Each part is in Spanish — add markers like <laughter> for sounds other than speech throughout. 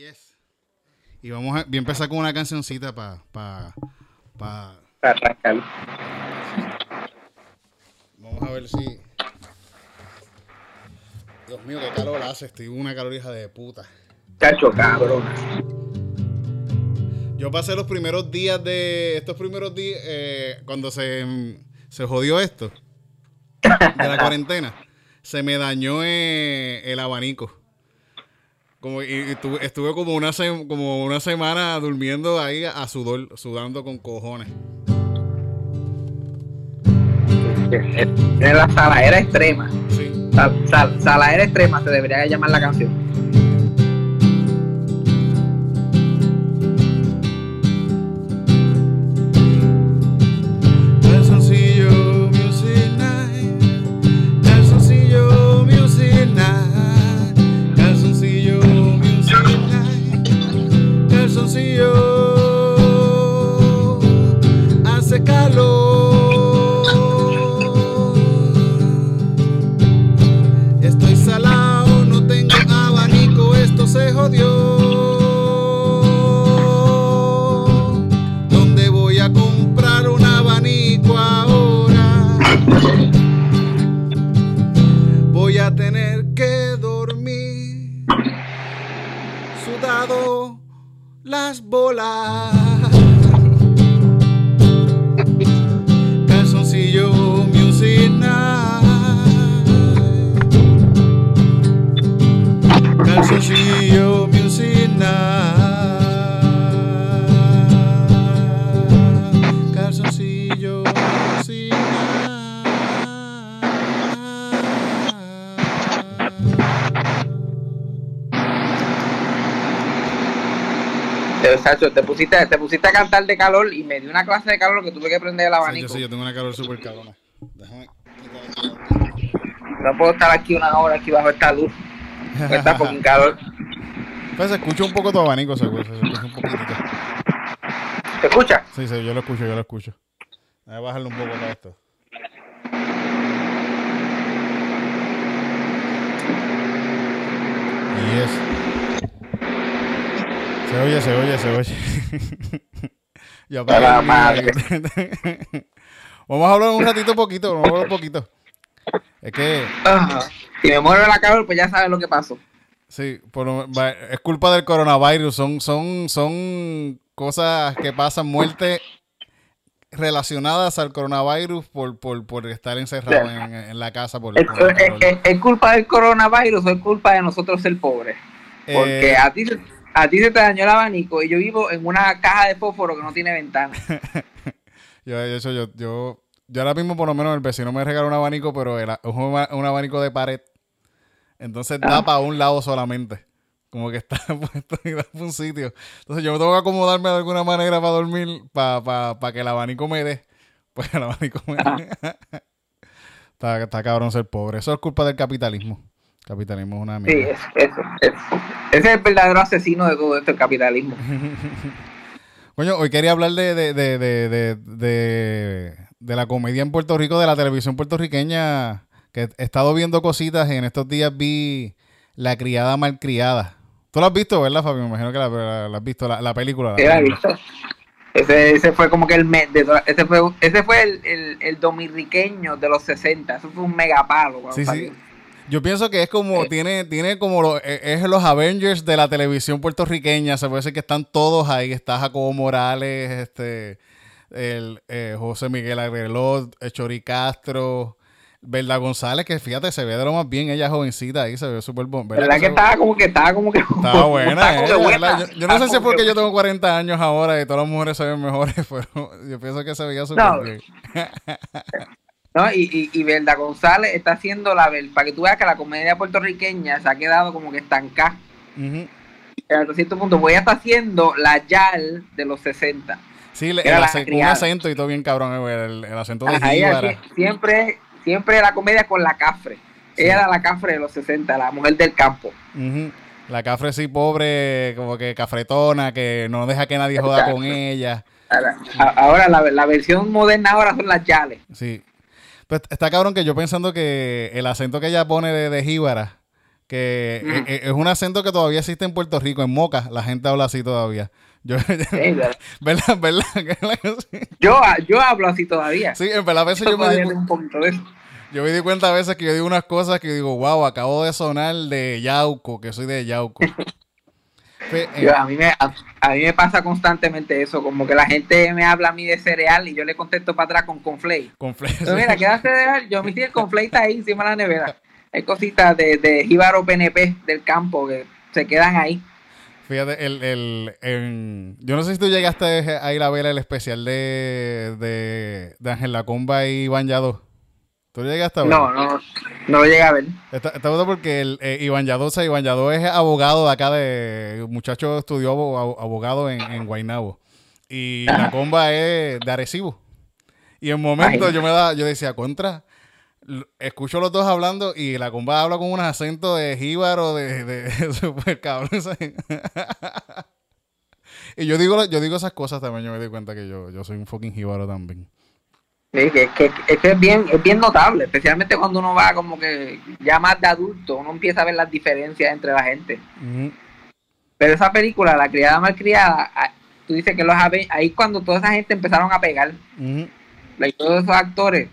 Yes. Y vamos a, voy a empezar con una cancioncita para pa, pa, Para arrancar. Vamos a ver si. Dios mío, qué calor hace. Estoy una calor hija de puta. Chacho, cabrón. Yo pasé los primeros días de. Estos primeros días. eh, cuando se, se jodió esto. De la cuarentena. Se me dañó eh, el abanico. Como, y, y estuve, estuve como, una se- como una semana durmiendo ahí a sudor, sudando con cojones. En la saladera extrema. Sí. Sal, sal- saladera extrema se debería llamar la canción. Las bolas. <laughs> Calzoncillo Music. Calzoncillo Music. Chacho, te pusiste, te pusiste a cantar de calor y me dio una clase de calor que tuve que prender el Sí, yo abanico. sí, yo tengo una calor súper cabrona. Déjame. No puedo estar aquí una hora aquí bajo esta luz. Está con un calor. Pues se escucha un poco tu abanico, seguro. Se escucha un poquitito. ¿Te escucha? Sí, sí, yo lo escucho, yo lo escucho. Voy a bajarle un poco a esto. Y es. Se oye, se oye, se oye. <laughs> ya apagué A la el mío madre. <laughs> Vamos a hablar un ratito poquito, vamos a hablar un poquito. Es que. Si me muero la calor, pues ya sabes lo que pasó. sí, por es culpa del coronavirus. Son, son, son cosas que pasan, muerte relacionadas al coronavirus por, por, por estar encerrado en, en la casa por, ¿Es, por el es- es- es culpa del coronavirus o es culpa de nosotros ser pobres? Porque Eh, a ti, se- a ti se te dañó el abanico y yo vivo en una caja de fósforo que no tiene ventana. <laughs> yo, hecho, yo, yo, yo ahora mismo por lo menos el vecino me regaló un abanico, pero era es un, aba- un abanico de pared. Entonces da Ah. para un lado solamente. Como que está <laughs> puesto y da para un sitio. Entonces yo me tengo que acomodarme de alguna manera para dormir, para pa, pa que el abanico me dé. <laughs> Pues el abanico me dé. está, está cabrón ser pobre. Eso es culpa del capitalismo. Capitalismo es una Sí, mierda. es, eso, es- ese es el verdadero asesino de todo esto, el capitalismo. <laughs> Coño, hoy quería hablar de, de, de, de, de, de- de la comedia en Puerto Rico, de la televisión puertorriqueña, que he estado viendo cositas y en estos días vi La criada malcriada. Tú la has visto, ¿verdad, Fabio? Me imagino que la, la- la has visto, la, la película. la ¿Qué la película. visto? Ese, ese fue como que el me- de toda- ese fue ese fue el, el, el dominriqueño de los 60 eso fue un megapalo cuando Sí, sí. Yo pienso que es como, tiene, tiene como, lo- eh, es los Avengers de la televisión puertorriqueña. Se puede decir que están todos ahí. Está Jacobo Morales, este, el eh, José Miguel Agrelot, eh, Chori Castro, Verda González, que fíjate, se ve de lo más bien. Ella jovencita ahí, se ve súper bon- verdad que que estaba como que estaba como que Estaba <laughs> buena, eh, buena. ¿verdad? Yo, yo no sé si es porque que yo tengo 40 años ahora y todas las mujeres se ven mejores, <laughs> pero yo pienso que se veía súper No. bien. ¿No? Y, y, y Verda González está haciendo la ver para que tú veas que la comedia puertorriqueña se ha quedado como que estancada. Ujú. Hasta cierto punto, voy a estar haciendo la YAL de los 60. Sí, le- el acen- un acento y todo bien cabrón, eh, el, el acento de Ajá, ella siempre, siempre la comedia con la cafre. Sí. Ella era la cafre de los 60, la mujer del campo. Ujú. La cafre sí pobre, como que cafretona, que no deja que nadie joda Exacto. con ella. Ahora, ahora la, la versión moderna ahora son las yales. Sí. Pues está cabrón que yo pensando que el acento que ella pone de, de jíbara, que Mm. e- e- es, un acento que todavía existe en Puerto Rico, en Moca, la gente habla así todavía. Yo, <laughs> ¿verdad? ¿Verdad? La <laughs> cosa- Yo, yo hablo así todavía. Sí, en verdad a veces Yo yo me, di, un poquito de eso. yo me di cuenta a veces que yo digo unas cosas que digo, wow, acabo de sonar de Yauco, que soy de Yauco. <laughs> Yo, a, mí me, a, a mí me pasa constantemente eso, como que la gente me habla a mí de cereal y yo le contesto para atrás con conflay. con fle- Pero mira, ¿qué hace de? Yo me el conflay está ahí encima de la nevera. Hay cositas de, de jíbaro PNP del campo que se quedan ahí. Fíjate, el, el, en- yo no sé si tú llegaste a ir a ver el especial de, de, de Ángel Lacomba y Iván Yadó. ¿Tú llegaste a ver? No, no, no lo llega a ver. Está, está bueno porque el, eh, Iván sea, Iván Yadó es abogado de acá de... Muchacho estudió abo- abogado en, en Guaynabo. Y la comba es de Arecibo. Y en momento Ay. yo me da, yo decía, contra, escucho los dos hablando y la comba habla con un acento de jíbaro, de, de, <laughs> super cabrón. <laughs> y yo digo, yo digo esas cosas también, yo me di cuenta que yo, yo soy un fucking jíbaro también. Sí, que, que, es bien, es bien notable, especialmente cuando uno va como que ya más de adulto, uno empieza a ver las diferencias entre la gente. Pero esa película, La criada malcriada, ah, tú dices que los ahí cuando toda esa gente empezaron a pegar, like, todos esos actores,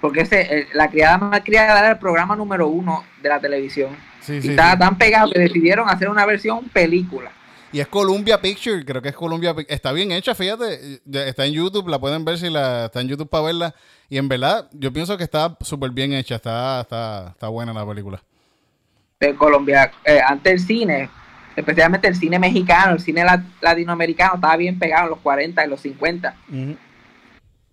porque ese, el- La criada malcriada era el programa número uno de la televisión. Sí, y sí, estaba sí. tan pegado que decidieron hacer una versión película. Y es Columbia Picture, creo que es Columbia Pic- Está bien hecha, fíjate. Está en YouTube, la pueden ver si la está en YouTube para verla. Y en verdad, yo pienso que está súper bien hecha, está, está, está buena la película. de Colombia, eh, antes el cine, especialmente el cine mexicano, el cine lat- latinoamericano, estaba bien pegado en los 40 y los 50.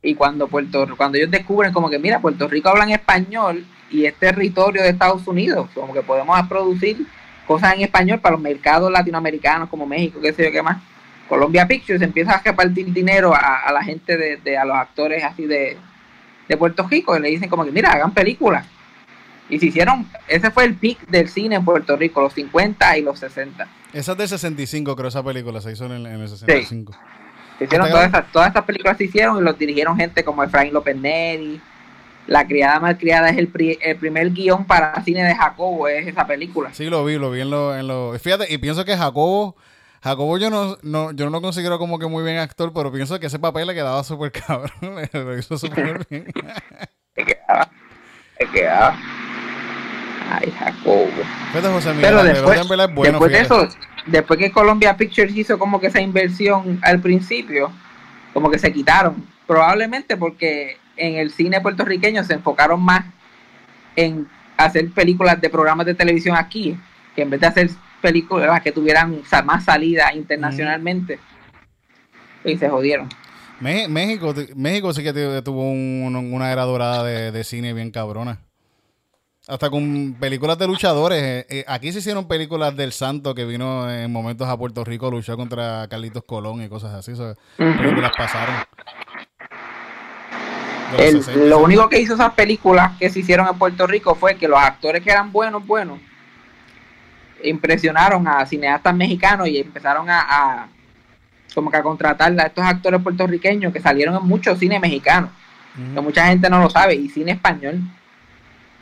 Y cuando Puerto cuando ellos descubren como que, mira, Puerto Rico habla en español y es territorio de Estados Unidos, como que podemos producir cosas en español para los mercados latinoamericanos como México, qué sé yo qué más. Colombia Pictures empieza a repartir dinero a, a la gente de, de- a los actores así de, de Puerto Rico y le dicen como que, mira, hagan películas. Y se hicieron, ese fue el pic del cine en Puerto Rico, los 50 y los 60. Esa es del 65, creo, esa película se hizo en el, en el 65. Se hicieron todas estas, todas estas películas se hicieron y los dirigieron gente como Efraín López Neri. La criada malcriada es el, pri- el primer guion para cine de Jacobo, es esa película. Sí, lo vi, lo vi en lo, en lo... Fíjate, y pienso que Jacobo... Jacobo yo no, no, yo no lo considero como que muy bien actor, pero pienso que ese papel le quedaba súper cabrón. <laughs> lo hizo súper <laughs> bien. Se quedaba, se quedaba. Ay, Jacobo. Fíjate, José Miguel Pero después, es bueno, después de eso, después que Columbia Pictures hizo como que esa inversión al principio, como que se quitaron. Probablemente porque en el cine puertorriqueño se enfocaron más en hacer películas de programas de televisión aquí, que en vez de hacer películas que tuvieran más salida internacionalmente. Y se jodieron. México, México sí que tu- tuvo un- una era dorada de, de cine bien cabrona. Hasta con películas de luchadores. eh, eh, aquí se hicieron películas del Santo que vino en momentos a Puerto Rico, luchó contra Carlitos Colón y cosas así. Películas pasaron. De los El- 60. lo único que hizo esas películas que se hicieron en Puerto Rico fue que los actores que eran buenos, buenos, impresionaron a cineastas mexicanos y empezaron a, a- como que a contratar a estos actores puertorriqueños que salieron en mucho cine mexicano, que mucha gente no lo sabe, y cine español.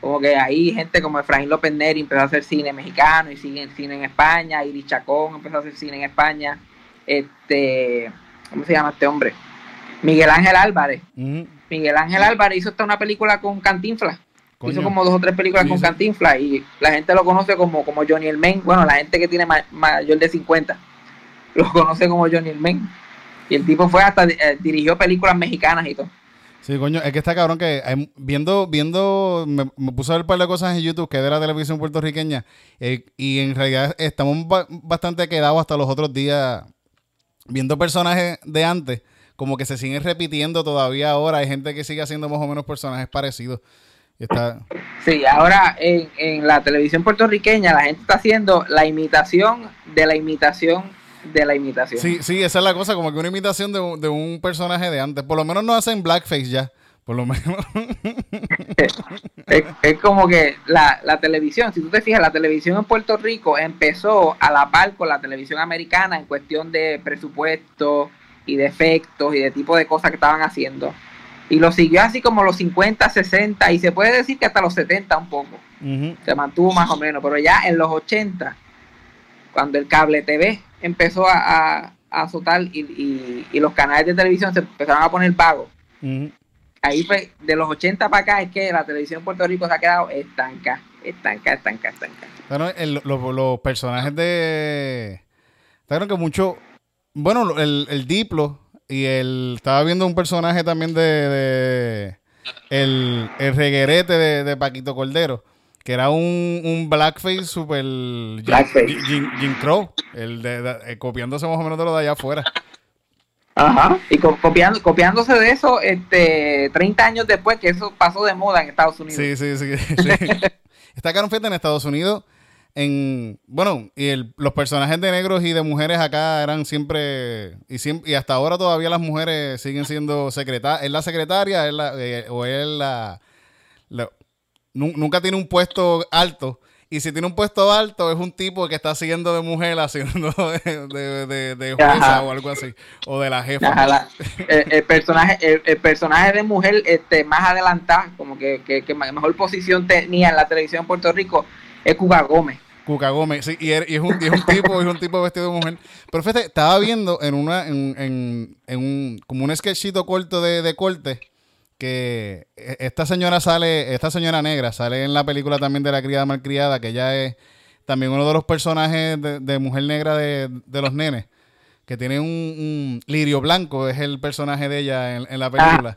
Como que ahí gente como Efraín López Neri empezó a hacer cine mexicano y sigue cine en España, Iris Chacón empezó a hacer cine en España, este, ¿cómo se llama este hombre? Miguel Ángel Álvarez, Ujú. Miguel Ángel Álvarez hizo hasta una película con Cantinflas. Coño. Hizo como dos o tres películas con. Cantinflas y la gente lo conoce como, como Johnny el Men. Bueno, la gente que tiene ma- mayor de 50 lo conoce como Johnny el Men. Y el tipo fue hasta eh, dirigió películas mexicanas y todo. Sí, coño, es que está cabrón que hay- viendo, viendo, me, me puse a ver un par de cosas en YouTube que es de la televisión puertorriqueña eh, y en realidad estamos ba- bastante quedados hasta los otros días viendo personajes de antes, como que se siguen repitiendo todavía ahora, hay gente que sigue haciendo más o menos personajes parecidos. Y está, Sí, ahora en, en la televisión puertorriqueña la gente está haciendo la imitación de la imitación de la imitación. sí, sí, esa es la cosa, como que una imitación de, un- de un personaje de antes. Por lo menos no hacen blackface ya, por lo menos. Es, es como que la, la televisión, si tú te fijas, la televisión en Puerto Rico empezó a la par con la televisión americana en cuestión de presupuesto y de efectos y de tipo de cosas que estaban haciendo. Y lo siguió así como los 50, 60 y se puede decir que hasta los 70 un poco. Se mantuvo más o menos, pero ya en los 80, cuando el cable TV empezó a, a, azotar y, los canales de televisión se empezaron a poner pagos. Ahí fue, de los 80 para acá es que la televisión en Puerto Rico se ha quedado estanca, estanca, estanca, estanca. Bueno, los, personajes de... Claro que mucho... Bueno, el, el Diplo y el... Estaba viendo un personaje también de... el, el reguerete de Paquito Cordero que era un, un blackface super blackface. Jim, Crow, el de, eh, copiándose más o menos de lo de allá afuera. Ajá, y copiando, copiándose de eso este 30 años después que eso pasó de moda en Estados Unidos. Sí, sí, sí. <laughs> sí. Está caro en Estados Unidos. En, bueno, y el, los personajes de negros y de mujeres acá eran siempre y, siempre, y hasta ahora todavía las mujeres siguen siendo secretarias. Es la secretaria es la, eh, o es la, nunca tiene un puesto alto. Y si tiene un puesto alto, es un tipo que está siguiendo de mujer, haciendo <laughs> de, de, jueza o algo así. O de la jefa. el, personaje, el, personaje de mujer este, más adelantada, como que, que, mejor posición tenía en la televisión en Puerto Rico, es Cuca Gómez. Cuca Gómez, sí, y, es, un, es un tipo, es un tipo vestido de mujer. Pero fíjate, estaba viendo en una, en, en, en un, como un sketchito corto de, de corte que e, esta señora sale, esta señora negra sale en la película también de la criada malcriada, que ella es también uno de los personajes de, mujer negra de, los nenes, que tiene un, lirio blanco, es el personaje de ella en, la ah, película.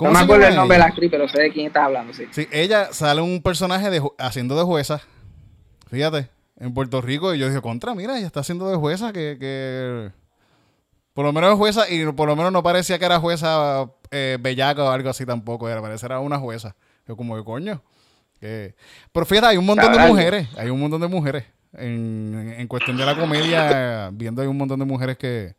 no me acuerdo el nombre de la actriz, pero sé de quién está hablando, sí. Sí, ella sale un personaje de, haciendo de jueza, fíjate, en Puerto Rico, y yo dije, contra, mira, ella está haciendo de jueza, que, que por lo menos es jueza, y por lo menos no parecía que era jueza eh, bellaca o algo así tampoco, era, parecer era una jueza. Yo como, de coño? Pero fíjate, hay un montón de mujeres, hay un montón de mujeres. En, cuestión de la comedia, viendo hay un montón de mujeres que...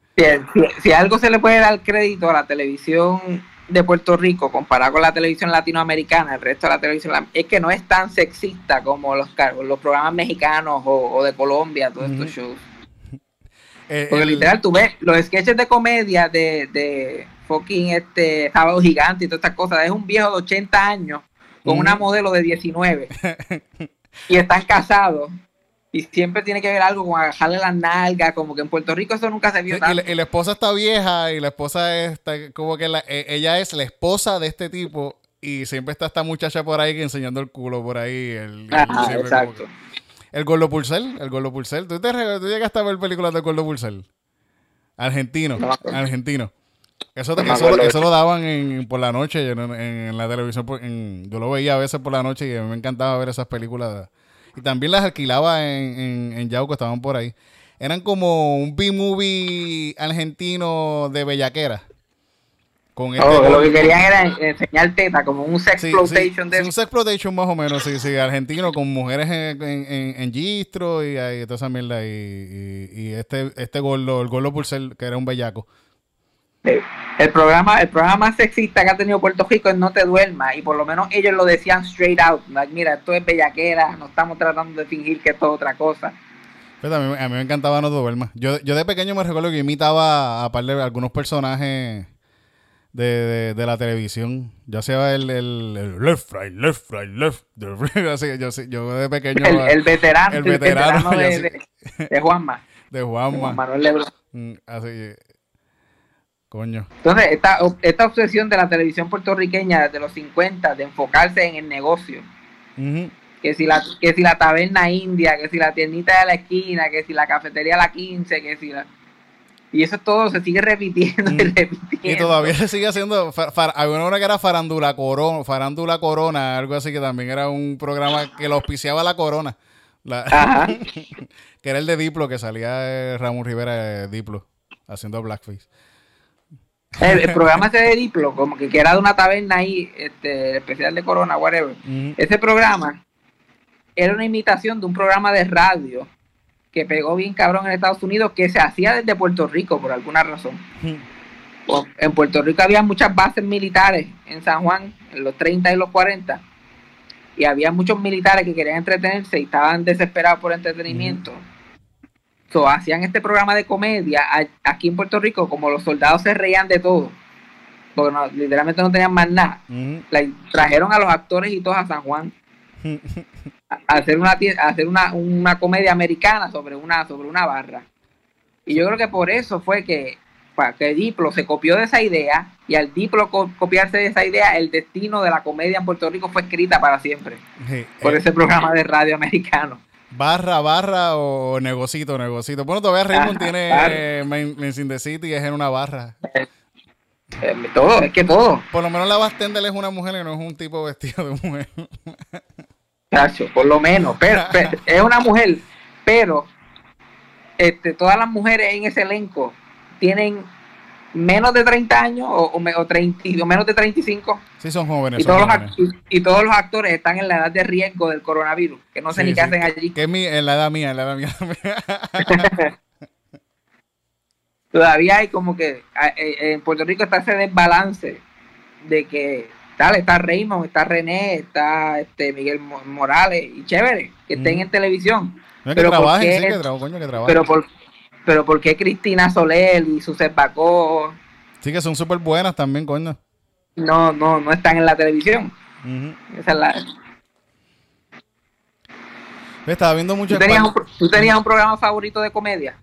Si, algo se le puede dar crédito a la televisión de Puerto Rico comparado con la televisión latinoamericana, el resto de la televisión, es que no es tan sexista como los, los programas mexicanos o, de Colombia, todos estos shows. <laughs> Eh, Porque literal, tú ves los sketches de comedia de fucking este sábado gigante y todas estas cosas. Es un viejo de 80 años con una modelo de 19 <laughs> y están casados. Y siempre tiene que ver algo con agajarle las nalgas, como que en Puerto Rico eso nunca se vio. y, la, esposa está vieja y la esposa está como que e, ella es la esposa de este tipo y siempre está esta muchacha por ahí enseñando el culo por ahí. El, exacto. el Gordo Pulsel, el Gordo Pulsel. ¿Tú, te, ¿Tú llegaste a ver películas de Gordo Pulsel? Argentino, argentino. Eso, eso, lo daban por la noche en, la televisión. yo lo veía a veces por la noche y a mí me encantaba ver esas películas. Y también las alquilaba en, en, Yauco, estaban por ahí. Eran como un B-movie argentino de bellaquera. Con este oh, lo que querían era enseñar teta, como un sex exploitation. de... un sex exploitation más o menos, sí, sí, argentino, con mujeres en, en, en gistro y, y, toda esa mierda. Y, y, este, este gordo, el gordo Pulsel, que era un bellaco. El programa, el programa más sexista que ha tenido Puerto Rico es No te duermas, y por lo menos ellos lo decían straight out. mira, esto es bellaquera, no estamos tratando de fingir que esto es otra cosa. Pues a, mí, me encantaba No te duermas. Yo, yo de pequeño me recuerdo que imitaba a, de algunos personajes de, la televisión. Yo hacía el, el, left, right, left, right, left. <laughs> yo, de pequeño. El, veterano, el veterano, <laughs> de, Juanma. De Juanma. Manuel Lebron. Mm, así, Coño. Entonces, esta, esta obsesión de la televisión puertorriqueña desde los 50 de enfocarse en el negocio, que, si la, que si la taberna india, que si la tiendita de la esquina, que si la cafetería la 15, que si la... Y eso todo se sigue repitiendo y repitiendo. Y todavía se sigue haciendo. Había una que era Farándula Corona, Farándula Corona, algo así que también era un programa que lo auspiciaba la Corona. <laughs> que era el de Diplo, que salía Ramón Rivera de Diplo, haciendo blackface. El, programa ese de Diplo, como que, era de una taberna ahí, este, especial de Corona, whatever. Ese programa era una imitación de un programa de radio que pegó bien cabrón en Estados Unidos, que se hacía desde Puerto Rico por alguna razón. En Puerto Rico había muchas bases militares en San Juan, en los 30 y los 40, y había muchos militares que querían entretenerse y estaban desesperados por entretenimiento hacían este programa de comedia aquí en Puerto Rico, como los soldados se reían de todo. porque literalmente no tenían más nada. trajeron a los actores y todos a San Juan <laughs> a hacer una hacer una, una comedia americana sobre una sobre una barra. Y yo creo que por eso fue que, que Diplo se copió de esa idea y al Diplo copiarse de esa idea, el destino de la comedia en Puerto Rico fue escrita para siempre por eh, ese programa de radio americano. Barra, barra o negocito, negocito. Bueno, todavía Raymond tiene eh, Main, the City, es en una barra. Eh, todo, es que todo. Por lo menos la Bastendel es una mujer y no es un tipo vestido de mujer. Cacho, por lo menos. <laughs> Pero, es una mujer, pero este, todas las mujeres en ese elenco tienen menos de 30 años o, o, 30, o menos de 35. Sí, son jóvenes. Y, todos Los, y, todos los actores están en la edad de riesgo del coronavirus, que no sé ni qué hacen allí. Que es mi, en la edad mía, en la edad mía. <laughs> Todavía hay como que eh, en Puerto Rico está ese desbalance de que tal, está Raymond, está René, está este Miguel Morales y chévere, que estén en televisión. pero trabajen, sí, que, coño, que trabajen. Pero por, pero ¿por qué Cristina Soler y su Bacó? Sí, que son súper buenas también, coño. No, no, no están en la televisión. Esa es la. Estaba viendo mucho. ¿Tú tenías, un, ¿Tú tenías un programa favorito de comedia?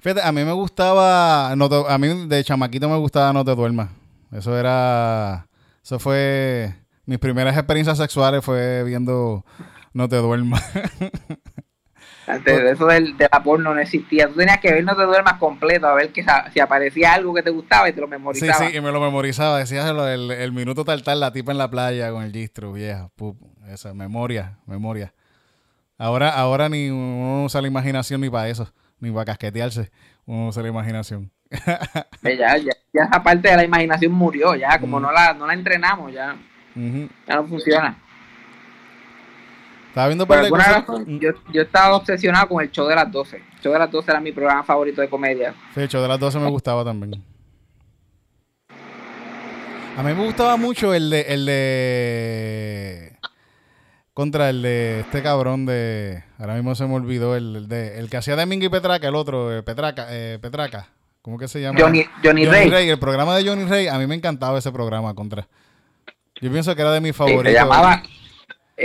Fíjate, a mí me gustaba. a mí de chamaquito me gustaba No te duermas. Eso era. Eso fue. Mis primeras experiencias sexuales fue viendo No te duermas. <laughs> Antes de eso del, de la porno no existía. Tú tenías que ver No te duermas completo, a ver que si aparecía algo que te gustaba y te lo memorizaba. Sí, sí, y me lo memorizaba. Decías el, el, minuto tal tal, la tipa en la playa con el gistro, vieja. esa, memoria, memoria. Ahora, ahora ni uno usa la imaginación ni para eso, ni para casquetearse. Uno usa la imaginación. <laughs> ya, ya, ya esa parte de la imaginación murió, ya, como no, la, no la entrenamos, ya, ya no funciona. Estaba viendo mm. yo, yo estaba obsesionado con el show de las 12. El show de las 12 era mi programa favorito de comedia. Sí, el show de las 12 me gustaba también. A mí me gustaba mucho el de, el de. Contra el de este cabrón de. Ahora mismo se me olvidó. El, de. El que hacía de Mingy Petraca, el otro, eh, Petraca, eh, Petraca. ¿Cómo que se llama? Johnny, Johnny, Rey. El programa de Johnny Rey, a mí me encantaba ese programa contra. Yo pienso que era de mis favoritos. se llamaba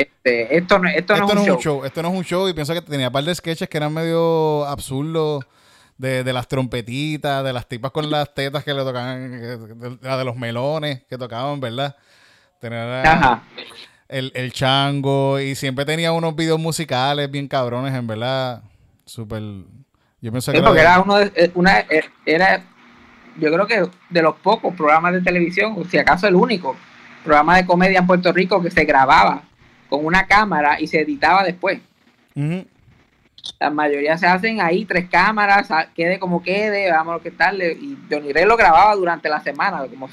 este, esto, no, esto, no, es un, show. Esto no es un show y pienso que tenía un par de sketches que eran medio absurdos. De, las trompetitas, de las tipas con las tetas que le tocaban, de, de los melones que tocaban, ¿verdad? Tenía El, el, chango y siempre tenía unos videos musicales bien cabrones, en verdad. Súper. Yo pensé que. era, uno de, eh, una, eh, era, yo creo que de los pocos programas de televisión, si acaso el único programa de comedia en Puerto Rico que se grababa con una cámara y se editaba después. La mayoría se hacen ahí tres cámaras, quede como quede, vamos a que tal. Y Johnny Rey lo grababa durante la semana, como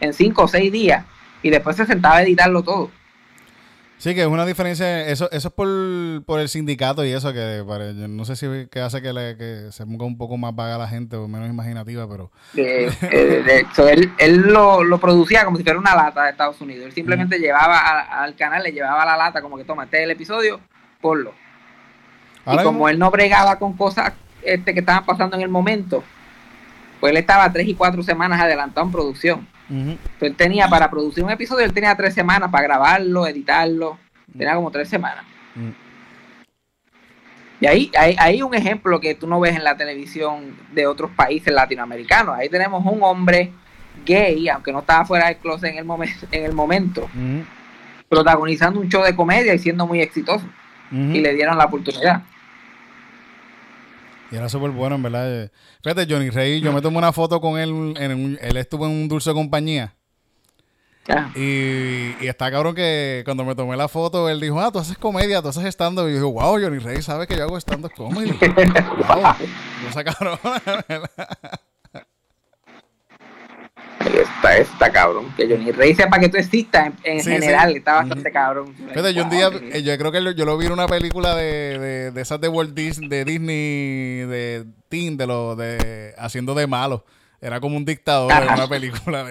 en cinco o seis días, y después se sentaba a editarlo todo. Sí, que es una diferencia. Eso, eso es por, por el sindicato y eso, que no sé si que hace que, le, que se ponga un poco más vaga la gente o menos imaginativa, pero. Eh, de hecho, él, él lo, lo, producía como si fuera una lata de Estados Unidos. Él simplemente llevaba al canal, le llevaba la lata, como que toma, este es el episodio, ponlo. y como él no bregaba con cosas este, que estaban pasando en el momento, pues él estaba tres y cuatro semanas adelantado en producción él tenía para producir un episodio, él tenía tres semanas para grabarlo, editarlo. Tenía como tres semanas. Y ahí hay, un ejemplo que tú no ves en la televisión de otros países latinoamericanos. Ahí tenemos un hombre gay, aunque no estaba fuera del closet en el, momento en el momento, protagonizando un show de comedia y siendo muy exitoso. Y le dieron la oportunidad. Y era súper bueno, en verdad. Eh, fíjate, Johnny Rey, yo me tomé una foto con él. En él estuvo en un dulce compañía. Y, y, está cabrón que cuando me tomé la foto, él dijo, ah, tú haces comedia, tú haces stand-up. Y yo digo, wow, Johnny Rey, ¿sabes que yo hago stand-up comedy? <laughs> wow. Esa cabrón. <laughs> Está, está cabrón. Que Johnny Rey sepa que tú existas en, general, está bastante cabrón. Fíjate, yo un día, eh, yo creo que yo lo vi en una película de, de, de esas de Walt Disney, de Disney, de Teen, de lo de haciendo de malo. Era como un dictador en una película.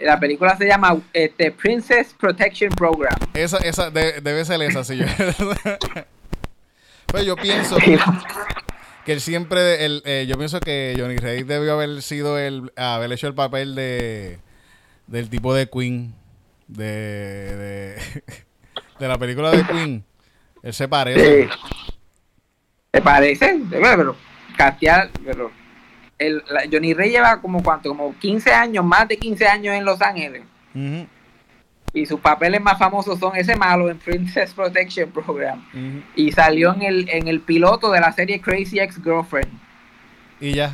la película se llama este, Princess Protection Program. Esa, esa, debe ser esa, sí. Yo. <laughs> pues yo pienso que él siempre, el, eh, yo pienso que Johnny Rey debió haber sido el, haber hecho el papel de del tipo de Queen, de, de, <laughs> de la película de Queen. Él se parece. Se parece, pero castear, pero el, Johnny Rey lleva como cuánto, como 15 años, más de 15 años en Los Ángeles. Y sus papeles más famosos son ese malo en Princess Protection Program. Y salió en el, en el piloto de la serie Crazy Ex Girlfriend. Y ya,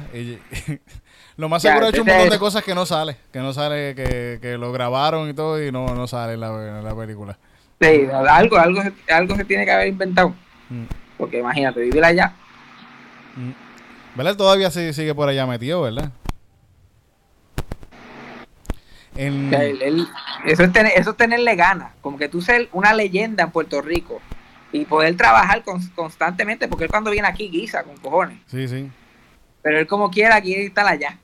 <laughs> lo más seguro ha hecho un montón de cosas que no sale, que no sale, que, que lo grabaron y todo y no, no sale en la, la película. Sí, algo, algo, algo se tiene que haber inventado. Mm. Porque imagínate, vivir allá. Mm. ¿Verdad? Todavía sigue por allá metido, ¿verdad? Eso, es tener, eso tenerle ganas, como que tú ser una leyenda en Puerto Rico y poder trabajar constantemente, porque él cuando viene aquí guisa con cojones. Sí, sí. Pero él como quiera quiere estar allá.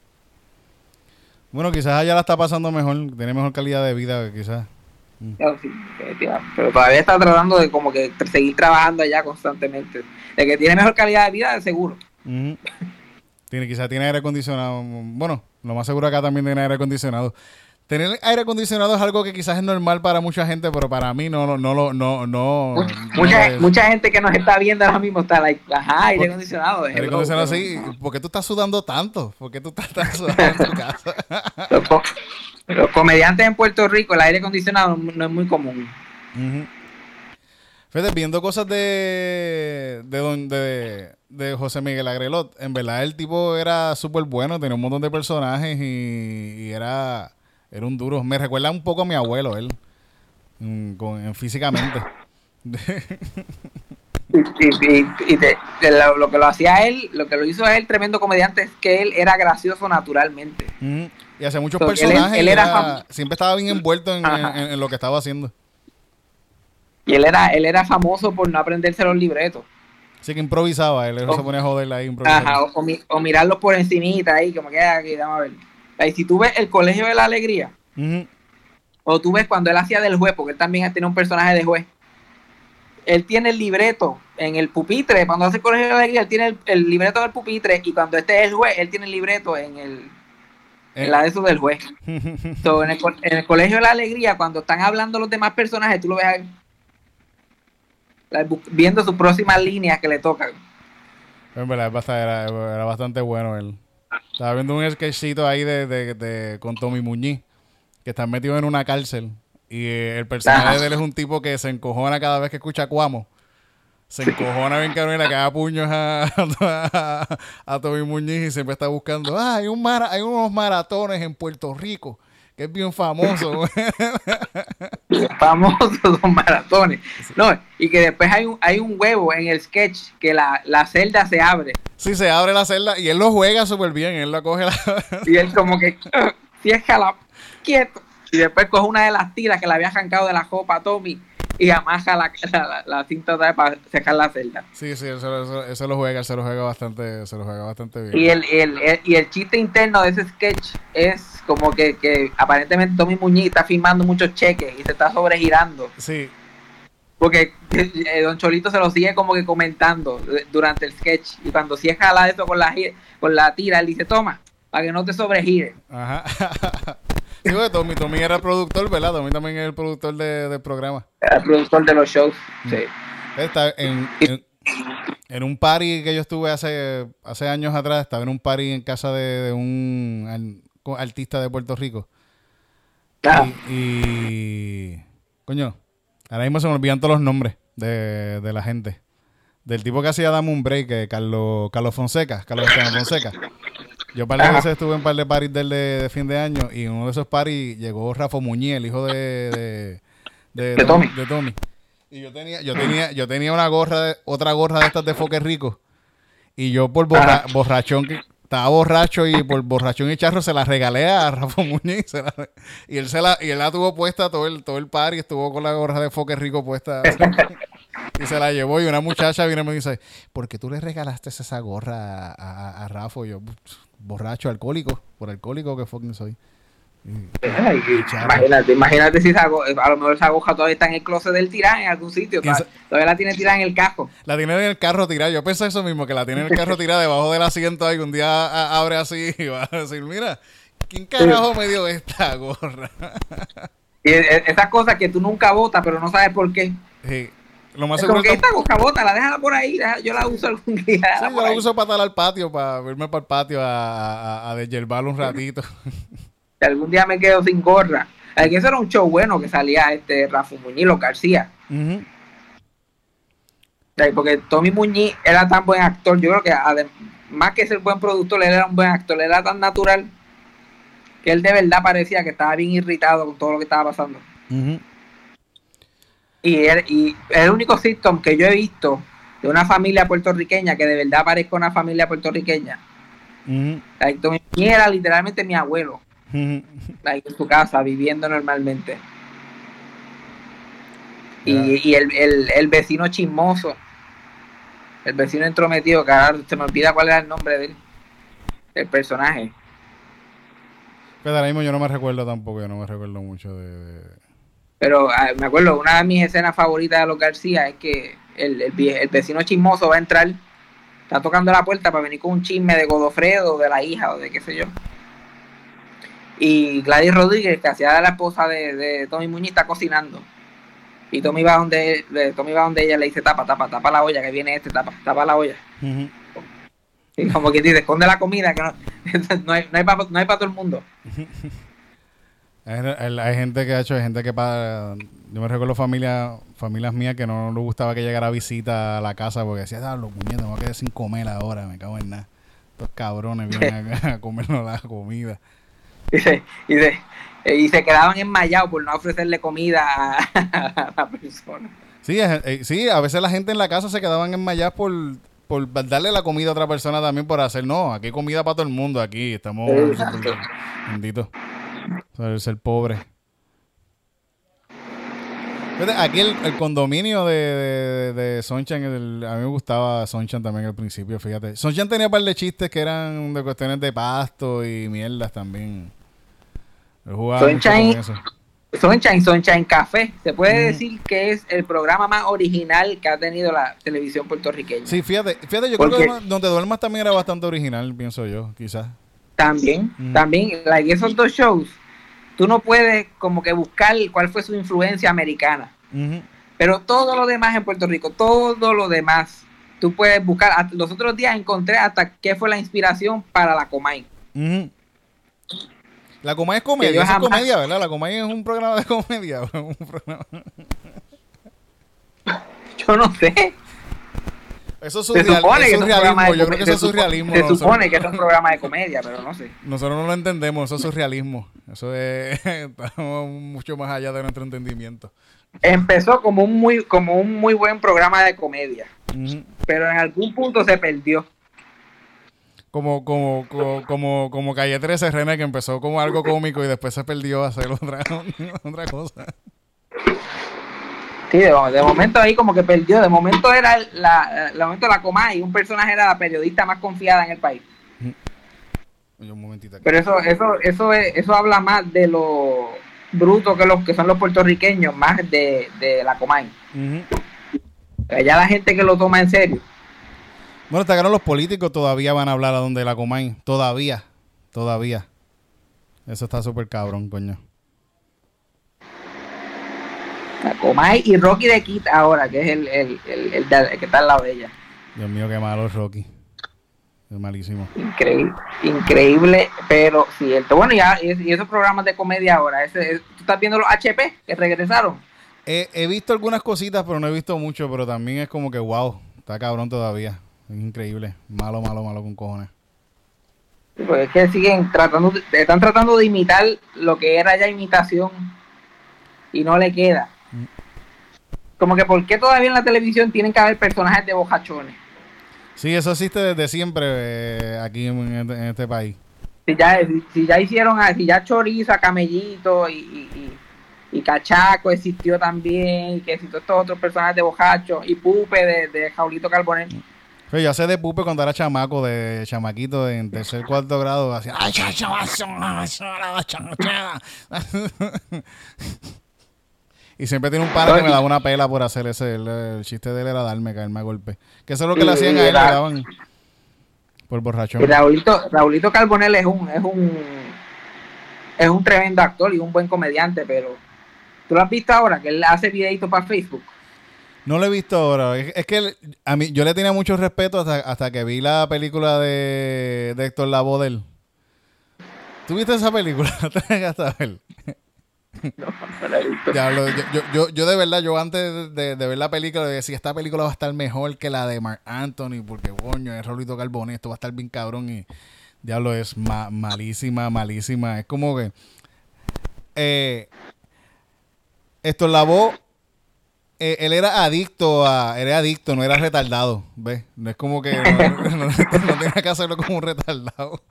Bueno, quizás allá la está pasando mejor, tiene mejor calidad de vida, quizás. Mm. pero todavía está tratando de como que seguir trabajando allá constantemente. De que tiene mejor calidad de vida, seguro. Tiene, quizás tiene aire acondicionado. Bueno, lo más seguro acá también tiene aire acondicionado. Tener aire acondicionado es algo que quizás es normal para mucha gente, pero para mí no, no, no, no, no. Mucha, mucha gente que nos está viendo ahora mismo está like, ajá, aire acondicionado. Aire acondicionado, sí. ¿Por qué tú estás sudando tanto? ¿Por qué tú estás, <laughs> sudando en tu casa? los, comediantes en Puerto Rico, el aire acondicionado no es muy común. Fede, viendo cosas de de, de, de José Miguel Agrelot, en verdad el tipo era súper bueno, tenía un montón de personajes y era era un duro. Me recuerda un poco a mi abuelo, él. Mm, con, físicamente. <laughs> y, lo, que lo hacía él, lo que lo hizo él, tremendo comediante, es que él era gracioso naturalmente. Y hace muchos personajes. Él, era, siempre estaba bien envuelto en, lo que estaba haciendo. Y él era, él era famoso por no aprenderse los libretos. Sí, que improvisaba, él se ponía a joderla ahí. Ajá, o, o, mirarlos por encimita ahí, como que ah, aquí, vamos a ver. Y si tú ves el Colegio de la Alegría, o tú ves cuando él hacía del juez, porque él también tiene un personaje de juez, él tiene el libreto en el pupitre, cuando hace el Colegio de la Alegría, él tiene el, libreto del pupitre, y cuando este es el juez, él tiene el libreto en el en eh. la de eso del juez. <laughs> en, el, Colegio de la Alegría, cuando están hablando los demás personajes, tú lo ves ahí, viendo sus próximas líneas que le tocan. En verdad, era, era bastante bueno él. Estaba viendo un sketchito ahí de, de, con Tommy Muñiz, que está metido en una cárcel. Y eh, el personaje de él es un tipo que se encojona cada vez que escucha Cuamo. Se encojona bien cabrón y le caga puños <laughs> a, a, Tommy Muñiz y siempre está buscando. Ah, hay, un hay unos maratones en Puerto Rico que es bien famoso. <laughs> famosos <laughs> los maratones. No, y que después hay un, hay un huevo en el sketch que la, la celda se abre. Sí, se abre la celda y él lo juega súper bien, él lo coge la... <laughs> y él como que, la quieto. Y después coge una de las tiras que le había arrancado de la copa a Tommy y amaja la, la, la cinta para sacar la celda. Sí, sí, eso, eso, lo juega, se lo juega bastante, se lo juega bastante bien. Y el, el, y el chiste interno de ese sketch es como que, que aparentemente Tommy Muñiz está firmando muchos cheques y se está sobregirando. Sí. Porque eh, Don Cholito se lo sigue como que comentando durante el sketch. Y cuando si jala eso con la, con la tira, él dice, toma, para que no te sobregire. Ajá. <laughs> Sí, Tommy, Tommy era productor, ¿verdad? Tommy también es el productor de, del programa. Era el productor de los shows, sí. Está en, en, un party que yo estuve hace, hace años atrás, estaba en un party en casa de, un artista de Puerto Rico. Ah. Y, Coño, ahora mismo se me olvidan todos los nombres de, de la gente. Del tipo que hacía Dame un Break, Carlos, Carlos Fonseca, Carlos Fonseca. Yo par de veces estuve en un par de paris de, de, fin de año y en uno de esos paris llegó Rafa Muñiz, el hijo de, de, Tommy. Y yo tenía, yo tenía, yo tenía una gorra, otra gorra de estas de Foque Rico. Y yo por borrachón, que estaba borracho y por borrachón y charro se la regalé a Rafa Muñiz. y él se la, y él la tuvo puesta todo el, todo el par y estuvo con la gorra de Foque Rico puesta. y se la llevó y una muchacha viene y me dice, ¿por qué tú le regalaste esa gorra a, a, a Rafa? Y yo, borracho, alcohólico, por alcohólico que fucking soy. imagínate, imagínate si esa, a lo mejor esa aguja todavía está en el closet del tirán en algún sitio. Todavía, la tiene tirada en el carro. La tiene en el carro tirada. Yo pensé eso mismo, que la tiene en el carro tirada debajo del asiento ahí. Un día abre así <laughs> y va a decir, mira, ¿quién carajo me dio esta gorra? y esas cosas que tú nunca votas, pero no sabes por qué. Sí. Lo más seguro que esta bota, la déjala por ahí, yo la uso algún día. Sí, yo la uso para estar al patio, para verme para el patio a, a, a un ratito. Algún día me quedo sin gorra. que eso era un show bueno que salía este Rafa Muñiz, García. Porque Tommy Muñiz era tan buen actor, yo creo que además que ser buen productor, él era un buen actor, él era tan natural que él de verdad parecía que estaba bien irritado con todo lo que estaba pasando. Y, él, y el único sitcom que yo he visto de una familia puertorriqueña que de verdad parezca una familia puertorriqueña. Era literalmente mi abuelo ahí en su casa, viviendo normalmente. Y, el, vecino chismoso, el vecino entrometido, que ahora se me olvida cuál era el nombre de él, el personaje. Pero ahora mismo yo no me recuerdo tampoco, yo no me recuerdo mucho de... Pero ah, me acuerdo, una de mis escenas favoritas de los García es que el, el, vecino chismoso va a entrar, está tocando la puerta para venir con un chisme de Godofredo, de la hija o de qué sé yo. Y Gladys Rodríguez, que hacía de la esposa de, Tommy Muñiz, está cocinando. Y Tommy va donde Tommy va donde ella le dice, tapa, tapa, tapa la olla, que viene este, tapa, tapa la olla. Y como que dice, esconde la comida, que no, <laughs> no hay, no hay para no todo el mundo. <laughs> hay, gente que ha hecho, hay gente que para... Yo me recuerdo familias familias mías que no les gustaba que llegara visita a la casa porque decía, ah, los puñetos, me voy a quedar sin comer ahora, me cago en nada. Estos cabrones vienen a, <laughs> a comernos la comida. <laughs> Y se, y y se quedaban enmayados por no ofrecerle comida a, <laughs> la persona. Sí, eh, sí, a veces la gente en la casa se quedaban enmayados por, por darle la comida a otra persona también por hacer, no, aquí hay comida para todo el mundo, aquí estamos benditos. ser pobre. Aquí el, condominio de, de, Sonchan, a mí me gustaba Sonchan también al principio, fíjate. Sonchan tenía un par de chistes que eran de cuestiones de pasto y mierdas también. Sunshine, Sunshine, Sunshine Café. Se puede decir que es el programa más original que ha tenido la televisión puertorriqueña. Sí, fíjate, fíjate yo creo que Donde Duermas también era bastante original, pienso yo, quizás. También, también, like esos dos shows, tú no puedes como que buscar cuál fue su influencia americana. Pero todo lo demás en Puerto Rico, todo lo demás, tú puedes buscar. Los otros días encontré hasta qué fue la inspiración para la Comay. La Comay es comedia, es comedia, ¿verdad? La Comay es un programa de comedia. <laughs> Yo no sé. Eso es, surrealismo. Yo creo que eso es surrealismo. Se supone que es un programa de comedia, pero no sé. Nosotros no lo entendemos, eso es surrealismo. Eso es <laughs> estamos mucho más allá de nuestro entendimiento. Empezó como un muy, como un muy buen programa de comedia, pero en algún punto se perdió como, como, como, como, como Calle 13 René, que empezó como algo cómico y después se perdió a hacer otra, <laughs> otra cosa. Sí, de, momento ahí como que perdió. De momento era la, el momento la coma y un personaje era la periodista más confiada en el país. Pero eso, eso, eso, eso habla más de lo bruto que los que son los puertorriqueños, más de, de la Comay. Ya la gente que lo toma en serio. Bueno, hasta ahora los políticos todavía van a hablar a donde la Comay. Todavía. Todavía. Eso está súper cabrón, coño. Comay y Rocky de Kit ahora, que es el, el, el, que está al lado de ella. Dios mío, qué malo Rocky. Es malísimo. Increíble, increíble, pero cierto. Bueno, ya, y, esos programas de comedia ahora, ese, ¿tú estás viendo los HP que regresaron? he visto algunas cositas, pero no he visto mucho, pero también es como que, wow, está cabrón todavía. Es increíble. Malo, malo, malo con cojones. Pues es que siguen tratando, están tratando de imitar lo que era ya imitación y no le queda. Mm. Como que, ¿por qué todavía en la televisión tienen que haber personajes de bojachones? Sí, eso existe desde siempre eh, aquí este, en, este, país. Si ya, si ya hicieron, si ya Chorizo, Camellito y, y, Cachaco existió también, y que existió estos otros personajes de bojacho y Pupe de, de Jaulito Carbonell. Mm. Pero yo sé de Pupe cuando era chamaco, de chamaquito en tercer cuarto grado, hacía Y siempre tiene un padre que me daba una pela por hacer ese. El, chiste de él era darme, caerme a golpe. Que eso es lo que le hacían a él, le daban por borrachón. Y Raulito, Raulito Carbonell es un, es un es un tremendo actor y un buen comediante, pero ¿tú lo has visto ahora? Que él hace videitos para Facebook. No lo he visto ahora. Es, que a mí, yo le tenía mucho respeto hasta, que vi la película de, de Héctor Lavoe de ¿Tú viste esa película? <laughs> <laughs> No, no la yo, de verdad, yo antes de, ver la película decía, esta película va a estar mejor que la de Mark Anthony, porque coño, es Rolito Carbone, esto va a estar bien cabrón y diablo, es malísima, malísima. Es como que eh, Héctor Lavoe eh, él era adicto a. Era adicto, no era retardado. ¿Ves? No es como que. <laughs> No, tenía que hacerlo como un retardado.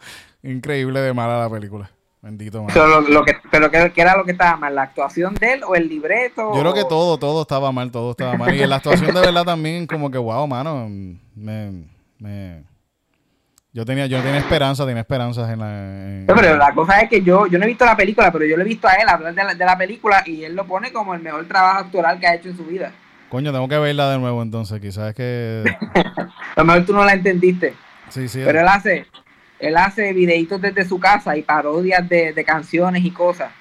Increíble de mala la película. Bendito, Pero, lo, que, pero ¿qué, era lo que estaba mal? ¿La actuación de él o el libreto? Yo creo que todo, todo estaba mal, todo estaba mal. Y en la actuación de verdad también, como que, wow, mano. Me. me yo tenía, yo tenía esperanza, tenía esperanzas en la. pero la cosa es que yo, yo no he visto la película, pero yo lo he visto a él hablar de la, de la película y él lo pone como el mejor trabajo actoral que ha hecho en su vida. Coño, tengo que verla de nuevo entonces, quizás es que. <laughs> a lo mejor tú no la entendiste. Sí, sí. Pero él hace, él hace videitos desde su casa y parodias de, de canciones y cosas.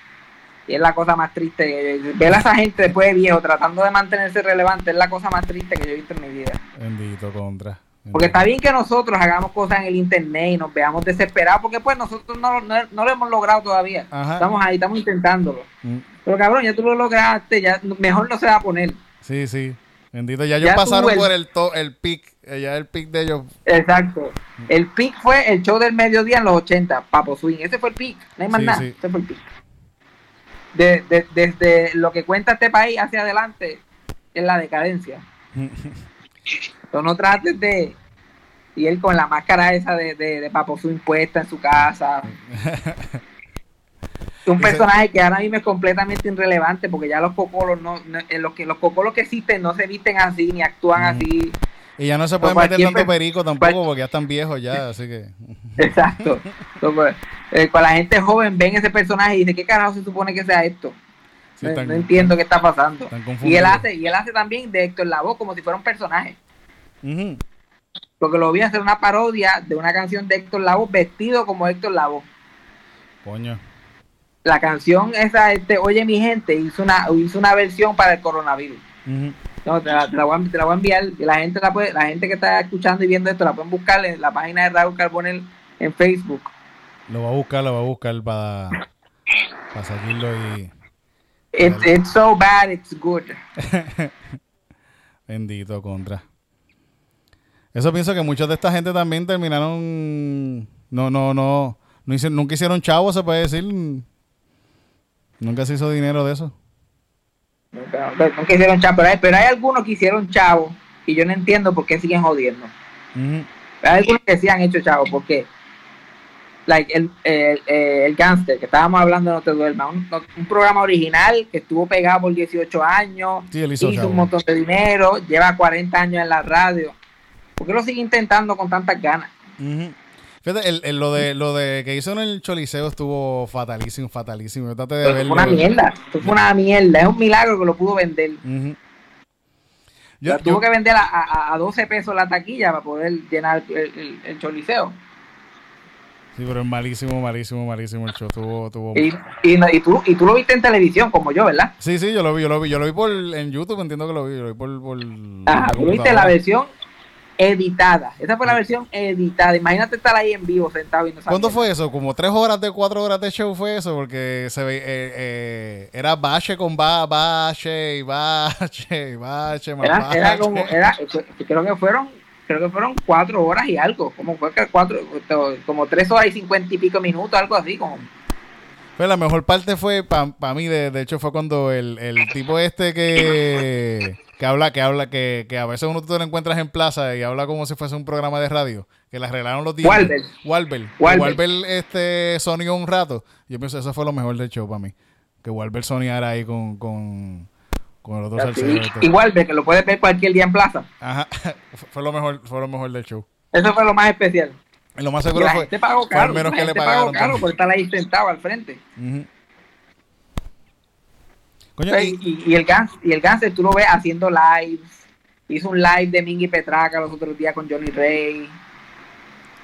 Y es la cosa más triste. Ver a esa gente después de viejo tratando de mantenerse relevante es la cosa más triste que yo he visto en mi vida. Bendito contra. Porque está bien que nosotros hagamos cosas en el internet y nos veamos desesperados, porque pues nosotros no, lo hemos logrado todavía. Estamos ahí, estamos intentándolo. Mm. Pero cabrón, ya tú lo lograste, ya mejor no se va a poner. Sí, sí. Bendito, ya ellos pasaron por el, to, el pic, eh, ya el pic de ellos. Exacto. El pic fue el show del mediodía en los 80, Papo Swing. Ese fue el pic, no hay más nada. Ese fue el pic. desde lo que cuenta este país hacia adelante es la decadencia. <laughs> Tú no trates de. Y él con la máscara esa de, de, de Papo su impuesta en su casa. <laughs> un personaje que ahora mismo es completamente irrelevante porque ya los cocolos no, en los que los cocolos que existen no se visten así ni actúan así. Y ya no se pueden meter tanto perico tampoco porque ya están viejos ya así que. <laughs> Exacto. Pues, eh, cuando la gente joven ven ese personaje y dice qué carajo se supone que sea esto no, entiendo qué está pasando. y él hace y él hace también de Héctor Lavoe como si fuera un personaje. Porque lo vi hacer una parodia de una canción de Héctor Lavoe vestido como Héctor Lavoe. Coño. La canción esa, este, Oye mi gente, hizo una, hizo una versión para el coronavirus. No, te la, voy a, enviar. La gente, la, puede, la gente que está escuchando y viendo esto la pueden buscar en la página de Raúl Carbonel en Facebook. Lo va a buscar, lo va a buscar para, para seguirlo y... it's so bad, it's good. <laughs> Bendito contra. Eso pienso que muchos de esta gente también terminaron. No, no, no. no hicieron, nunca hicieron chavo, se puede decir. Nunca se hizo dinero de eso. Nunca, nunca hicieron chavo. Pero hay, algunos que hicieron chavo y yo no entiendo por qué siguen jodiendo. Hay algunos que sí han hecho chavo porque. Like el, el, el, gangster que estábamos hablando No Te Duerma, un, programa original que estuvo pegado por 18 años, hizo, hizo un montón de dinero, lleva 40 años en la radio ¿Por qué lo sigue intentando con tantas ganas? Fíjate, lo, de, lo de que hizo en el Choliseo estuvo fatalísimo, fatalísimo. Yo de Fue una mierda. fue una mierda. Es un milagro que lo pudo vender. tuvo que vender a, a, 12 pesos la taquilla para poder llenar el, el, Choliseo. Sí, pero es malísimo, malísimo, malísimo el show. Tuvo, tuvo... Y, y, tú, y tú lo viste en televisión, como yo, ¿verdad? Sí, sí, yo lo vi, yo lo vi, yo lo vi por en YouTube, entiendo que lo vi, yo lo vi por... por Ajá, tú viste la versión editada. Esa fue la versión editada. Imagínate estar ahí en vivo sentado y no ¿Cuándo fue eso? ¿Como tres horas de cuatro horas de show fue eso? Porque se ve, eh, eh, era bache con ba, bache y bache y bache, era, era, como, era, creo que fueron, creo que fueron cuatro horas y algo. Como fue que cuatro, como tres horas y cincuenta y pico minutos, algo así como. Pues la mejor parte fue para mí, de, de hecho, fue cuando el, el tipo este que que habla, que habla, que, que a veces uno te lo encuentras en plaza y habla como si fuese un programa de radio, que le arreglaron los días. Walbel. Walbel. Walbel. este sonió un rato. Yo pienso eso fue lo mejor del show para mí. Que Walbel soniara ahí con, con, Con el otro salsero. Este. Igual, de que lo puedes ver cualquier día en plaza. Ajá, <laughs> fue lo mejor, fue lo mejor del show. Eso fue lo más especial. Y lo más seguro fue, pagó fue caro, el menos la que le pagaron. pagó caro por estar ahí sentado al frente. Ujú. Coño, Pues, y- y, y el Gans, y el Ganser tú lo ves haciendo lives. Hizo un live de Mingy Petraca los otros días con Johnny Ray.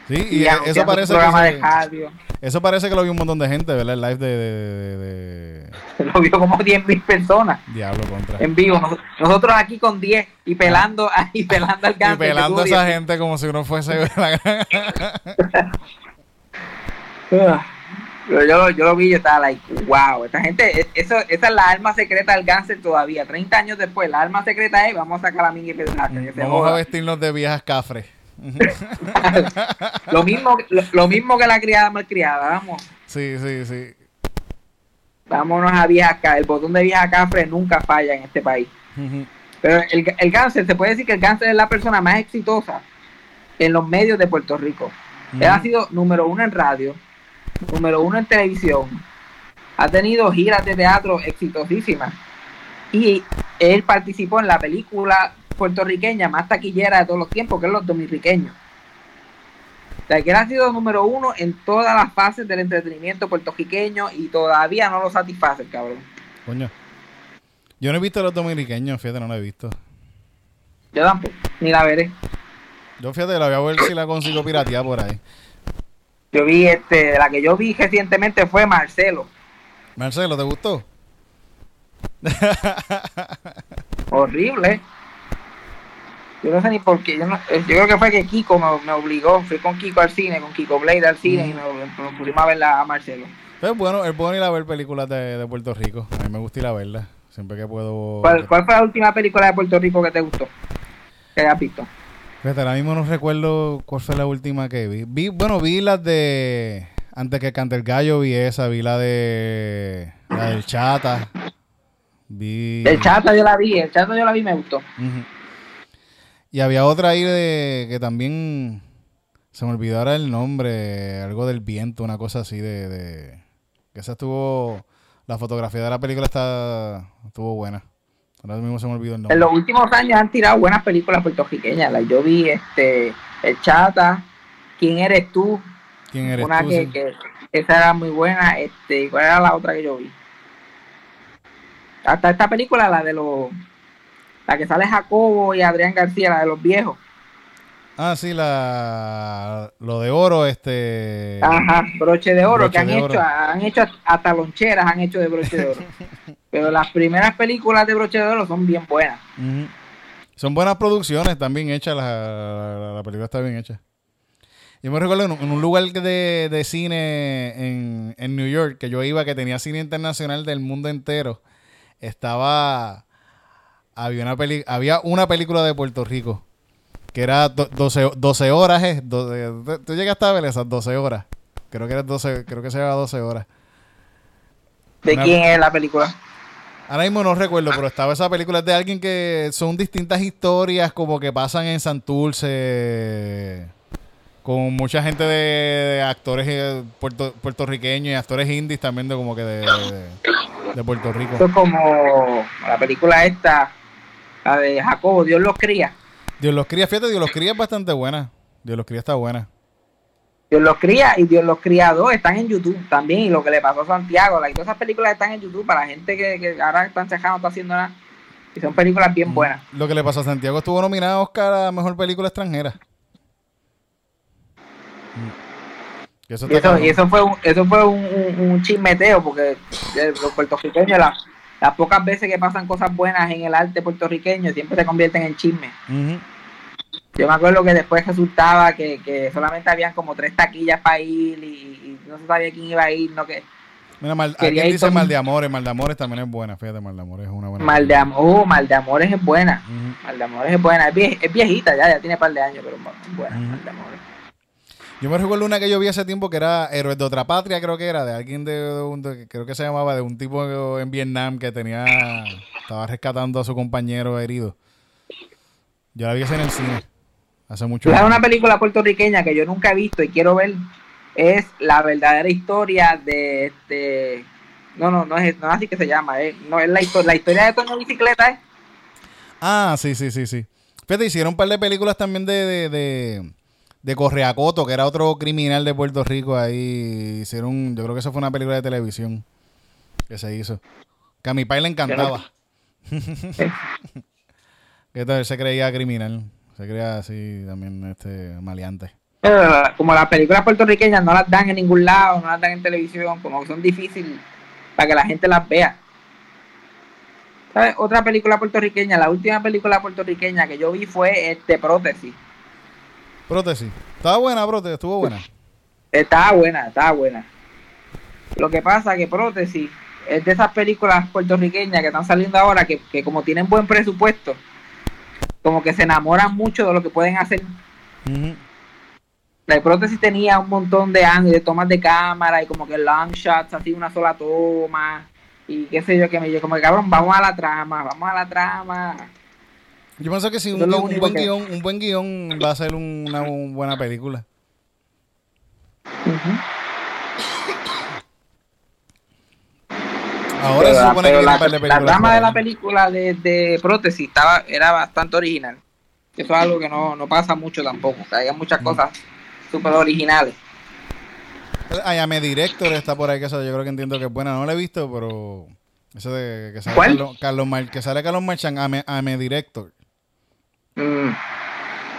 sí, y, anunciando eso un parece programa que de radio. eso parece que lo vio un montón de gente, ¿verdad? El live de, de, de- de- <laughs> Lo vio como 10.000 personas Diablo contra. en vivo. Nos- Nosotros aquí con 10 y pelando, <laughs> y pelando al Y Ganser. pelando a esa gente como si uno fuese <laughs> la gran- 10. Pero yo, lo- yo lo vi yo estaba like, wow, esta gente, es- eso, esa es la arma secreta del Ganser todavía. 30 años después, la arma secreta es, vamos a sacar a Mingy se Vamos a vestirnos de viejas cafres. lo, mismo, lo, lo mismo que la criada malcriada, vamos. Sí, sí, sí. Vámonos a vieja Ca- El botón de vieja cafre nunca falla en este país. Pero el, el cáncer, se puede decir que el cáncer es la persona más exitosa en los medios de Puerto Rico. Él ha sido número uno en radio, número uno en televisión, ha tenido giras de teatro exitosísimas y él participó en la película puertorriqueña más taquillera de todos los tiempos, que es Los Dominiqueños. O sea, que él ha sido número uno en todas las fases del entretenimiento puertorriqueño y todavía no lo satisface, el cabrón. Coño. Yo no he visto los dominiqueños, fíjate, no la he visto. Yo tampoco, ni la veré. Yo fíjate, la voy a ver si la consigo piratear por ahí. Yo vi, este, la que yo vi recientemente fue Marcelo. Marcelo, ¿te gustó? Horrible. Yo no sé ni por qué. Yo, no- eh, yo creo que fue que Kiko me, me obligó. Fui con Kiko al cine, con Kiko Blade al cine y me, me pusimos a verla a Marcelo. Es bueno, es bueno ir a ver películas de, de Puerto Rico. A mí me gusta ir a verlas. Siempre que puedo. ¿Cuál, cuál fue la última película de Puerto Rico que te gustó? Que hayas visto. Fíjate, ahora mismo no recuerdo cuál fue la última que vi. vi bueno, vi las de. Antes que cante el gallo, vi esa. Vi la de. La del Chata. Vi. El Chata yo la vi, el Chata yo la vi me gustó. Y había otra ahí de que también se me olvidó ahora el nombre, algo del viento, una cosa así de, de- que esa estuvo la fotografía de la película está estuvo buena. Ahora mismo se me olvidó el nombre. En los últimos años han tirado buenas películas puertorriqueñas. like, yo vi este El Chata, ¿Quién eres tú? ¿Quién eres Una tú? que, Sí. que esa era muy buena. Este, ¿cuál era la otra que yo vi? Hasta esta película, la de los la que sale Jacobo y Adrián García, la de los viejos. Ah, sí, la lo de oro este Ajá, broche de oro, Broche que han hecho, oro. han hecho hasta loncheras han hecho de broche de oro. <laughs> Pero las primeras películas de broche de oro son bien buenas. Son buenas producciones, están bien hechas, la, la- la película está bien hecha. Yo me recuerdo en un, en un lugar de, de cine en, en New York, que yo iba, que tenía cine internacional del mundo entero, estaba, había una, peli, había una película de Puerto Rico, que era do- 12, 12 horas, ¿eh? 12 tú llegaste a ver esas 12 horas, creo que, era 12, creo que se llama 12 horas. ¿De Una- quién es la película? Ahora mismo no recuerdo, pero estaba esa película de alguien que son distintas historias como que pasan en Santurce con mucha gente de, de actores eh, puerto- puertorriqueños y actores indies también de como que de, de- de Puerto Esto Rico. es como la película esta, la de Jacobo, Dios los cría. Dios los cría, fíjate, Dios los cría es bastante buena. Dios los cría está buena. Dios los cría y Dios los cría dos están en YouTube también. Y lo que le pasó a Santiago, like, todas esas películas están en YouTube para la gente que, que ahora están cejados, no está haciendo nada. Y son películas bien buenas. Lo que le pasó a Santiago estuvo nominado a Oscar a Mejor Película Extranjera. Mm. Y eso Y eso, cabrón. y eso fue un, eso fue un, un- un chismeteo, porque eh, los puertorriqueños, la- las pocas veces que pasan cosas buenas en el arte puertorriqueño, siempre se convierten en chisme. Yo me acuerdo que después resultaba que, que solamente habían como tres taquillas para ir y, y no se sabía quién iba a ir, no que Mira, mal, dice con- Mal de Amores. Mal de Amores también es buena. Fíjate, Mal de Amores es una buena. Mal de Amor, oh, Mal de Amores es buena. Mal de Amores es buena, es, vie- es viejita ya, ya tiene un par de años, pero es buena. Mal de Amores. Yo me recuerdo una que yo vi hace tiempo que era Héroes de otra patria, creo que era, de alguien de, de un- de- creo que se llamaba, de un tipo en Vietnam que tenía, estaba rescatando a su compañero herido. Yo la vi en el cine, hace mucho ¿Sabes una película puertorriqueña que yo nunca he visto y quiero ver? Es la verdadera historia de este No, no, no es, no así que se llama. Eh. No, es la, la historia de Toño Bicicleta. ¿eh? Ah, sí, sí, sí, sí. Fíjate, hicieron un par de películas también de, de, de, de Correacoto, que era otro criminal de Puerto Rico. Ahí hicieron, yo creo que eso fue una película de televisión que se hizo. Que a mi padre le encantaba. <laughs> que él se creía criminal. Se creía así también este maleante. como las películas puertorriqueñas no las dan en ningún lado, no las dan en televisión, como que son difíciles para que la gente las vea. ¿Sabes? Otra película puertorriqueña, la última película puertorriqueña que yo vi fue este Prótesis. Prótesis. Estaba buena, Prótesis, estuvo buena. Estaba buena, estaba buena. Lo que pasa que Prótesis es de esas películas puertorriqueñas que están saliendo ahora que, como tienen buen presupuesto, como que se enamoran mucho de lo que pueden hacer. La prótesis tenía un montón de años de tomas de cámara y como que long shots, así una sola toma. Y qué sé yo, que me dijo como que cabrón, vamos a la trama, vamos a la trama. Yo pienso que si un, buen guion, un buen guion va a ser una, buena película. Ahora se supone que la, la trama de la película de, de prótesis estaba, era bastante original. Eso es algo que no, no pasa mucho tampoco. O sea, hay muchas cosas súper originales. Ayame Director está por ahí, que eso yo creo que entiendo que es buena. No la he visto, pero. Eso de que sale Carlos, Carlos que sale Carlos Marchand, Ame, Director. Mm.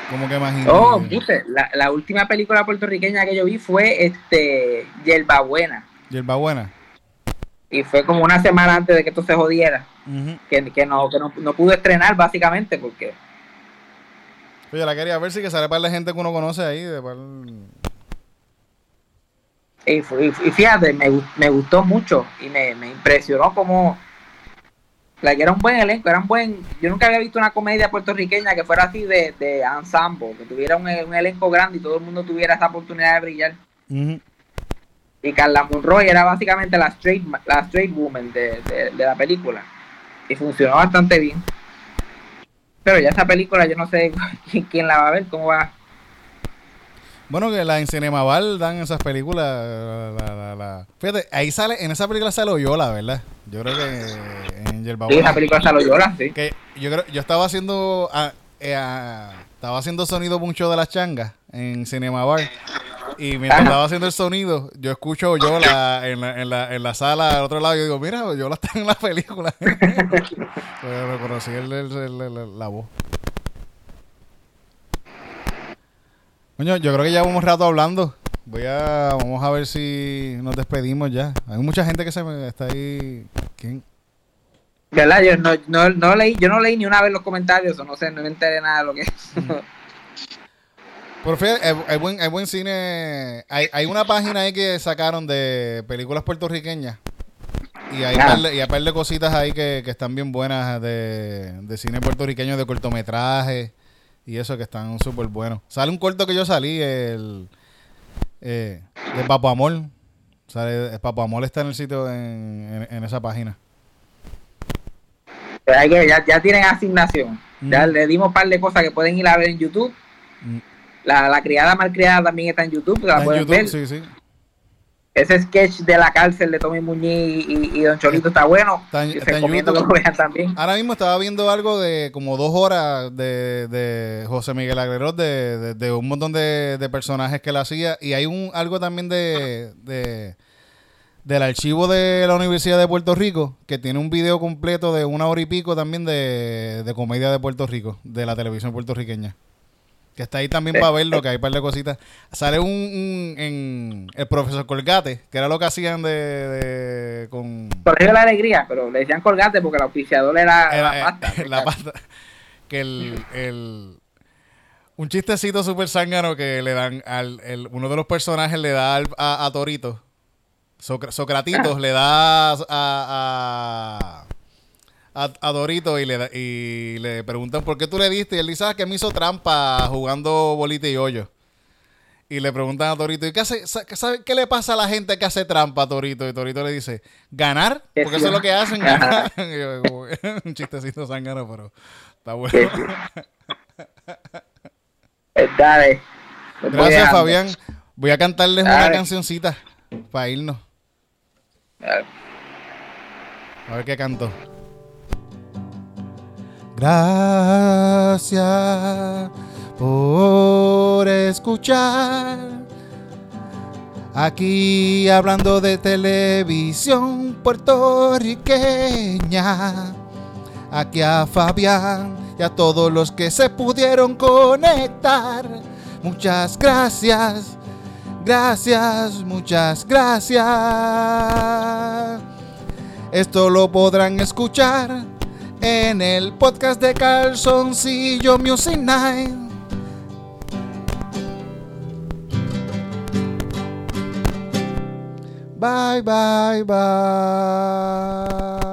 Como que imagino. Oh, la, la, última película puertorriqueña que yo vi fue este Yerba Buena. Y fue como una semana antes de que esto se jodiera, que, que, no, que no, no pude estrenar básicamente porque... Oye, la quería ver si que sale para la gente que uno conoce ahí. De y, y, fíjate, me, me, gustó mucho y me, me impresionó como... que era un buen elenco, era un buen... Yo nunca había visto una comedia puertorriqueña que fuera así de, de ensemble, que tuviera un, un, elenco grande y todo el mundo tuviera esa oportunidad de brillar. Y Carla Monroy era básicamente la straight, la straight woman de, la película. Y funcionó bastante bien. Pero ya esa película yo no sé <laughs> quién, la va a ver, cómo va. Bueno, que la en Cinemaval dan esas películas. Fíjate, ahí sale, en esa película sale Oyola, ¿verdad? Yo creo que en Yerba Sí, esa película sale Oyola, sí. Que yo creo, yo estaba haciendo, ah, eh, ah, estaba haciendo sonido mucho de las changas en Cinemaval. Y mientras estaba haciendo el sonido, yo escucho yo la, en, la, en, la, en la sala al otro lado y digo, mira, yo la está en la película. <laughs> pues reconocí el, la voz. Coño, yo creo que ya un rato hablando. Voy a, vamos a ver si nos despedimos ya. Hay mucha gente que se me está ahí. ¿Quién? ¿Verdad? Yo no, no, no leí, yo no leí ni una vez los comentarios, o no sé, no me enteré nada de lo que es. Por fin, hay, buen, hay buen cine. Hay, hay una página ahí que sacaron de películas puertorriqueñas. Y hay, ah. y hay par de cositas ahí que, están bien buenas de, de cine puertorriqueño, de cortometraje y eso que están súper buenos. Sale un corto que yo salí, el eh, de Papo Amor. Sale, el Papo Amor está en el sitio, en, en, esa página. Ya, ya tienen asignación. Ya mm. le dimos un par de cosas que pueden ir a ver en YouTube. Mm. La, la criada malcriada también está en YouTube, la pueden ver. Sí, sí. Ese sketch de la cárcel de Tommy Muñiz y, Don Cholito está bueno. Está, en, YouTube. también. Ahora mismo estaba viendo algo de como dos horas de, de José Miguel Agrero, de, de, un montón de, personajes que él hacía. Y hay un algo también de, de del archivo de la Universidad de Puerto Rico, que tiene un video completo de una hora y pico también de, de comedia de Puerto Rico, de la televisión puertorriqueña. Que está ahí también para verlo, que hay un par de cositas. Sale un, en el profesor Colgate, que era lo que hacían de, de con... Colegio de la Alegría, pero le decían Colgate porque el auspiciador era, la eh, pasta. <laughs> la pasta. Que el, el, un chistecito súper zángano que le dan al... El, uno de los personajes le da a, a Torito. Socratitos le da a, a a, Dorito y le, y le preguntan por qué tú le diste. Y él dice ah, que me hizo trampa jugando bolita y hoyo. Y le preguntan a Torito, ¿y qué, hace, sabe, qué le pasa a la gente que hace trampa a Torito? Y Torito le dice, ¿ganar? Porque eso es lo que hacen, ganar. <laughs> <laughs> un chistecito zángano, pero está bueno. Eh, dale. Gracias, Fabián. Voy a cantarles una cancioncita para irnos. A ver qué canto. Gracias por escuchar. Aquí hablando de televisión puertorriqueña. Aquí a Fabián y a todos los que se pudieron conectar. Muchas gracias, gracias, muchas gracias. Esto lo podrán escuchar en el podcast de Calzoncillo Music Night. Bye, bye, bye.